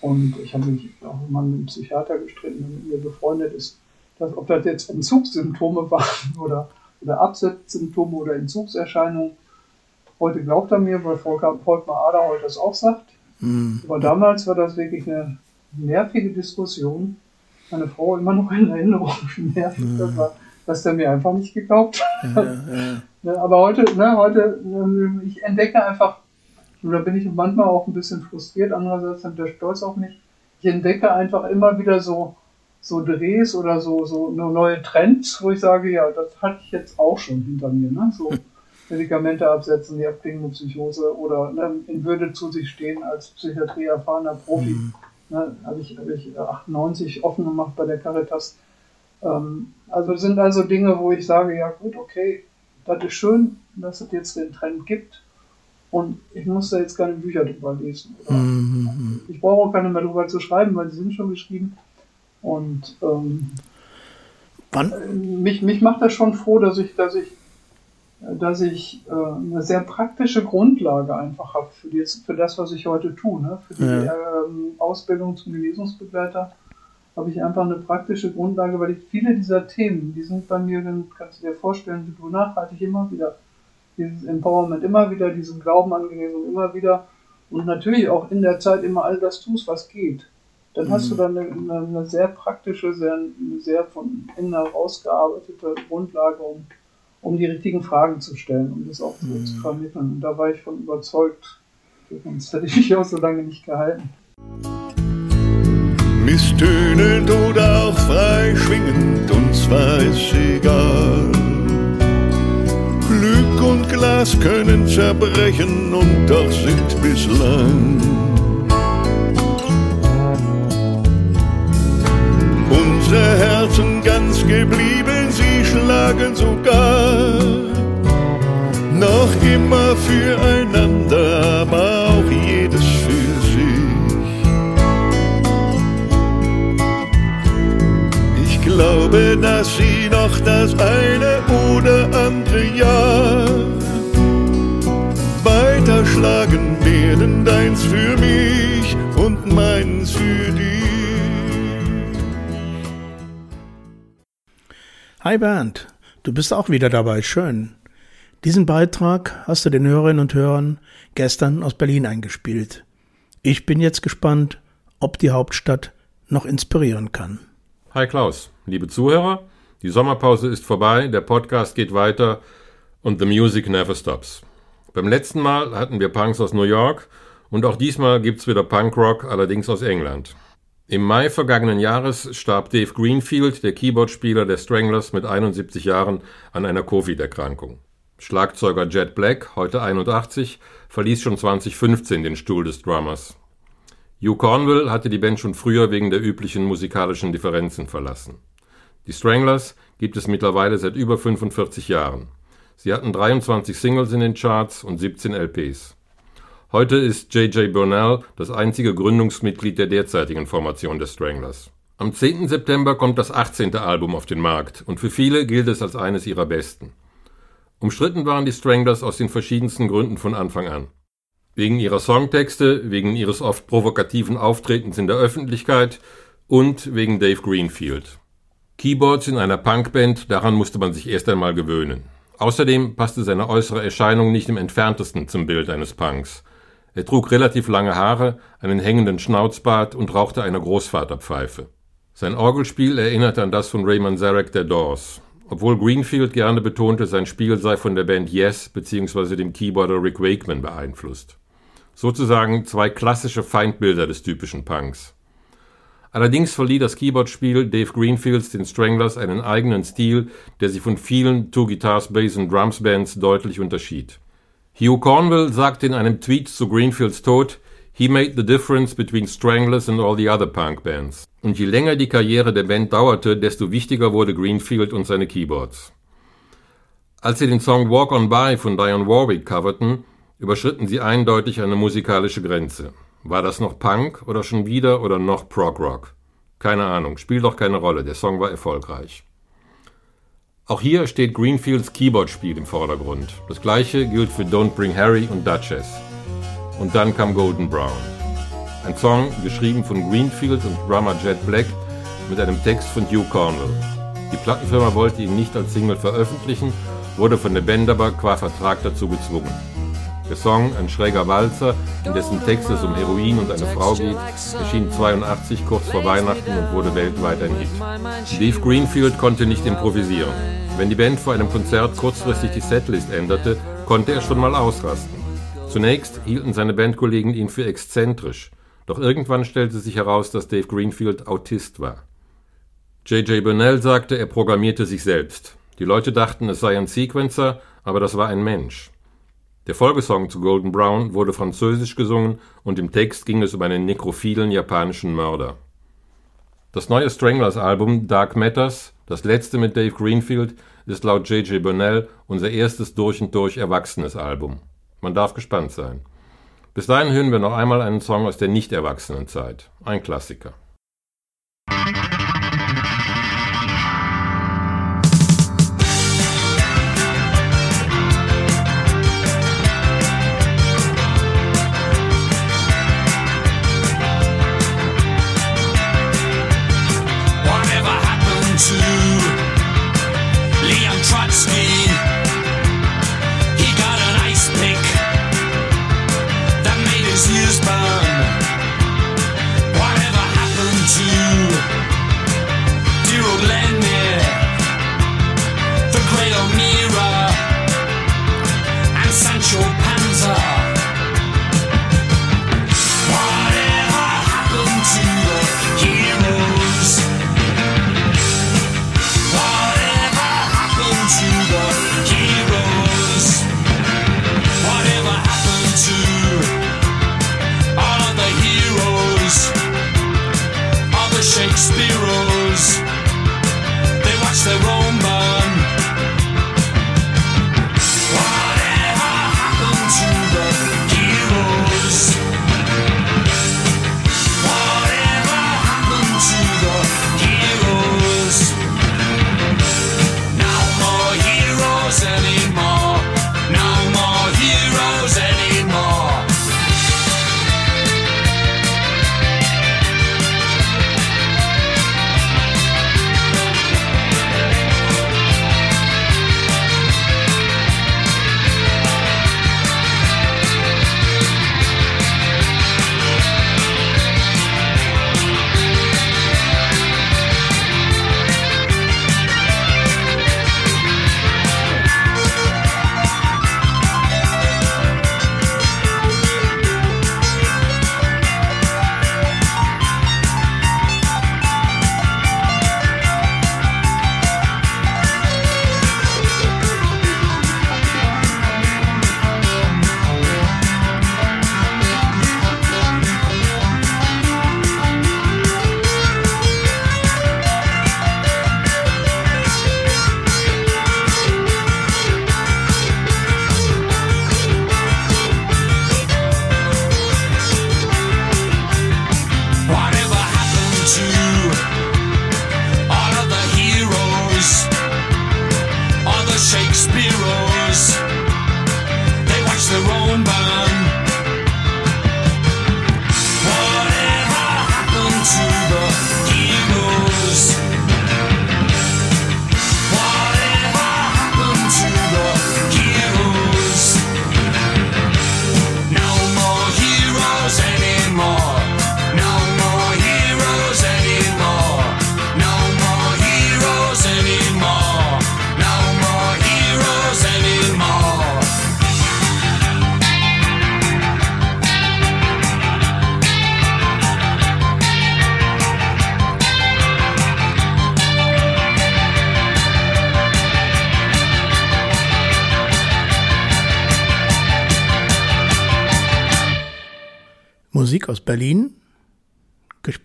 Und ich habe mich auch immer mit einem Psychiater gestritten, der mit mir befreundet ist dass, ob das jetzt Entzugssymptome waren oder, oder Absetzsymptome oder Entzugserscheinungen. Heute glaubt er mir, weil Volker, Volkmar Ader heute das auch sagt. Mhm. Aber damals war das wirklich eine nervige Diskussion, meine Frau immer noch in Erinnerung nervt, mhm. das war, dass der mir einfach nicht geglaubt hat. Ja, ja. Aber heute, ne, heute, ähm, ich entdecke einfach, und da bin ich manchmal auch ein bisschen frustriert, andererseits der Stolz auf mich, ich entdecke einfach immer wieder so, so Drehs oder so, so neue Trends, wo ich sage, ja, das hatte ich jetzt auch schon hinter mir. Ne? So Medikamente absetzen, die abklingende Psychose oder ne, in Würde zu sich stehen als Psychiatrie erfahrener Profi. Mhm. Ne, habe ich, hab ich 98 offen gemacht bei der Caritas. Ähm, also sind also Dinge, wo ich sage, ja gut, okay, das ist schön, dass es jetzt den Trend gibt. Und ich muss da jetzt keine Bücher drüber lesen. Mhm. Ich brauche auch keine mehr drüber zu schreiben, weil sie sind schon geschrieben. Und ähm, mich, mich macht das schon froh, dass ich, dass ich dass ich äh, eine sehr praktische Grundlage einfach habe für, die, für das, was ich heute tue. Ne? Für die ja. ähm, Ausbildung zum Genesungsbegleiter habe ich einfach eine praktische Grundlage, weil ich viele dieser Themen, die sind bei mir, dann kannst du dir vorstellen, wie du nachhaltig immer wieder dieses Empowerment, immer wieder diesen Glauben an Genesung, immer wieder und natürlich auch in der Zeit immer all das tust, was geht. Dann mhm. hast du mhm. dann eine, eine, sehr praktische, sehr, eine sehr von innen herausgearbeitete Grundlage, um um die richtigen Fragen zu stellen, um das auch mhm. zu vermitteln. Und da war ich von überzeugt. Sonst hätte ich mich auch so lange nicht gehalten. Misstönend oder auch frei schwingend, uns war es egal. Glück und Glas können zerbrechen und doch sind bislang geblieben, sie schlagen sogar noch immer füreinander, aber auch jedes für sich. Ich glaube, dass sie noch das eine oder andere Jahr weiterschlagen werden, deins für mich Hi Bernd, du bist auch wieder dabei, schön. Diesen Beitrag hast du den Hörerinnen und Hörern gestern aus Berlin eingespielt. Ich bin jetzt gespannt, ob die Hauptstadt noch inspirieren kann. Hi Klaus, liebe Zuhörer, die Sommerpause ist vorbei, der Podcast geht weiter und the music never stops. Beim letzten Mal hatten wir Punks aus New York und auch diesmal gibt's wieder Punkrock, allerdings aus England. Im Mai vergangenen Jahres starb Dave Greenfield, der Keyboardspieler der Stranglers mit 71 Jahren, an einer Covid-Erkrankung. Schlagzeuger Jet Black, heute 81, verließ schon 2015 den Stuhl des Drummers. Hugh Cornwell hatte die Band schon früher wegen der üblichen musikalischen Differenzen verlassen. Die Stranglers gibt es mittlerweile seit über 45 Jahren. Sie hatten 23 Singles in den Charts und 17 LPs. Heute ist J.J. Burnell das einzige Gründungsmitglied der derzeitigen Formation des Stranglers. Am 10. September kommt das 18. Album auf den Markt und für viele gilt es als eines ihrer besten. Umstritten waren die Stranglers aus den verschiedensten Gründen von Anfang an. Wegen ihrer Songtexte, wegen ihres oft provokativen Auftretens in der Öffentlichkeit und wegen Dave Greenfield. Keyboards in einer Punkband, daran musste man sich erst einmal gewöhnen. Außerdem passte seine äußere Erscheinung nicht im entferntesten zum Bild eines Punks. Er trug relativ lange Haare, einen hängenden Schnauzbart und rauchte eine Großvaterpfeife. Sein Orgelspiel erinnerte an das von Raymond Zarek der Doors. Obwohl Greenfield gerne betonte, sein Spiel sei von der Band Yes bzw. dem Keyboarder Rick Wakeman beeinflusst. Sozusagen zwei klassische Feindbilder des typischen Punks. Allerdings verlieh das Keyboardspiel Dave Greenfields den Stranglers einen eigenen Stil, der sie von vielen Two Guitars, Bass und Drums Bands deutlich unterschied. Hugh Cornwell sagte in einem Tweet zu Greenfields Tod, He made the difference between Stranglers and all the other punk bands. Und je länger die Karriere der Band dauerte, desto wichtiger wurde Greenfield und seine Keyboards. Als sie den Song Walk on By von Dionne Warwick coverten, überschritten sie eindeutig eine musikalische Grenze. War das noch Punk oder schon wieder oder noch Prog Rock? Keine Ahnung, spielt doch keine Rolle, der Song war erfolgreich. Auch hier steht Greenfields Keyboard-Spiel im Vordergrund. Das gleiche gilt für Don't Bring Harry und Duchess. Und dann kam Golden Brown. Ein Song, geschrieben von Greenfield und Drummer Jet Black mit einem Text von Hugh Cornwell. Die Plattenfirma wollte ihn nicht als Single veröffentlichen, wurde von der Band aber qua Vertrag dazu gezwungen. Der Song, ein schräger Walzer, in dessen Text es um Heroin und eine Frau geht, erschien 82 kurz vor Weihnachten und wurde weltweit ein Hit. Dave Greenfield konnte nicht improvisieren. Wenn die Band vor einem Konzert kurzfristig die Setlist änderte, konnte er schon mal ausrasten. Zunächst hielten seine Bandkollegen ihn für exzentrisch, doch irgendwann stellte sich heraus, dass Dave Greenfield Autist war. J.J. Burnell sagte, er programmierte sich selbst. Die Leute dachten, es sei ein Sequencer, aber das war ein Mensch. Der Folgesong zu Golden Brown wurde französisch gesungen und im Text ging es um einen nekrophilen japanischen Mörder. Das neue Stranglers-Album Dark Matters, das letzte mit Dave Greenfield, ist laut J.J. Burnell unser erstes durch und durch erwachsenes Album. Man darf gespannt sein. Bis dahin hören wir noch einmal einen Song aus der nicht erwachsenen Zeit. Ein Klassiker.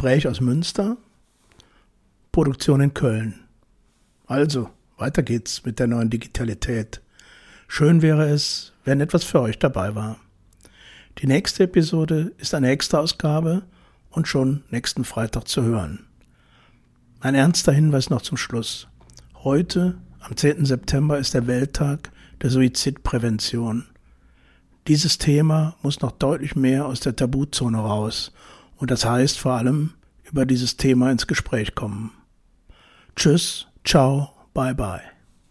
Gespräch aus Münster, Produktion in Köln. Also, weiter geht's mit der neuen Digitalität. Schön wäre es, wenn etwas für euch dabei war. Die nächste Episode ist eine Extra-Ausgabe und schon nächsten Freitag zu hören. Ein ernster Hinweis noch zum Schluss. Heute, am 10. September, ist der Welttag der Suizidprävention. Dieses Thema muss noch deutlich mehr aus der Tabuzone raus und das heißt vor allem über dieses Thema ins Gespräch kommen. Tschüss, ciao, bye bye.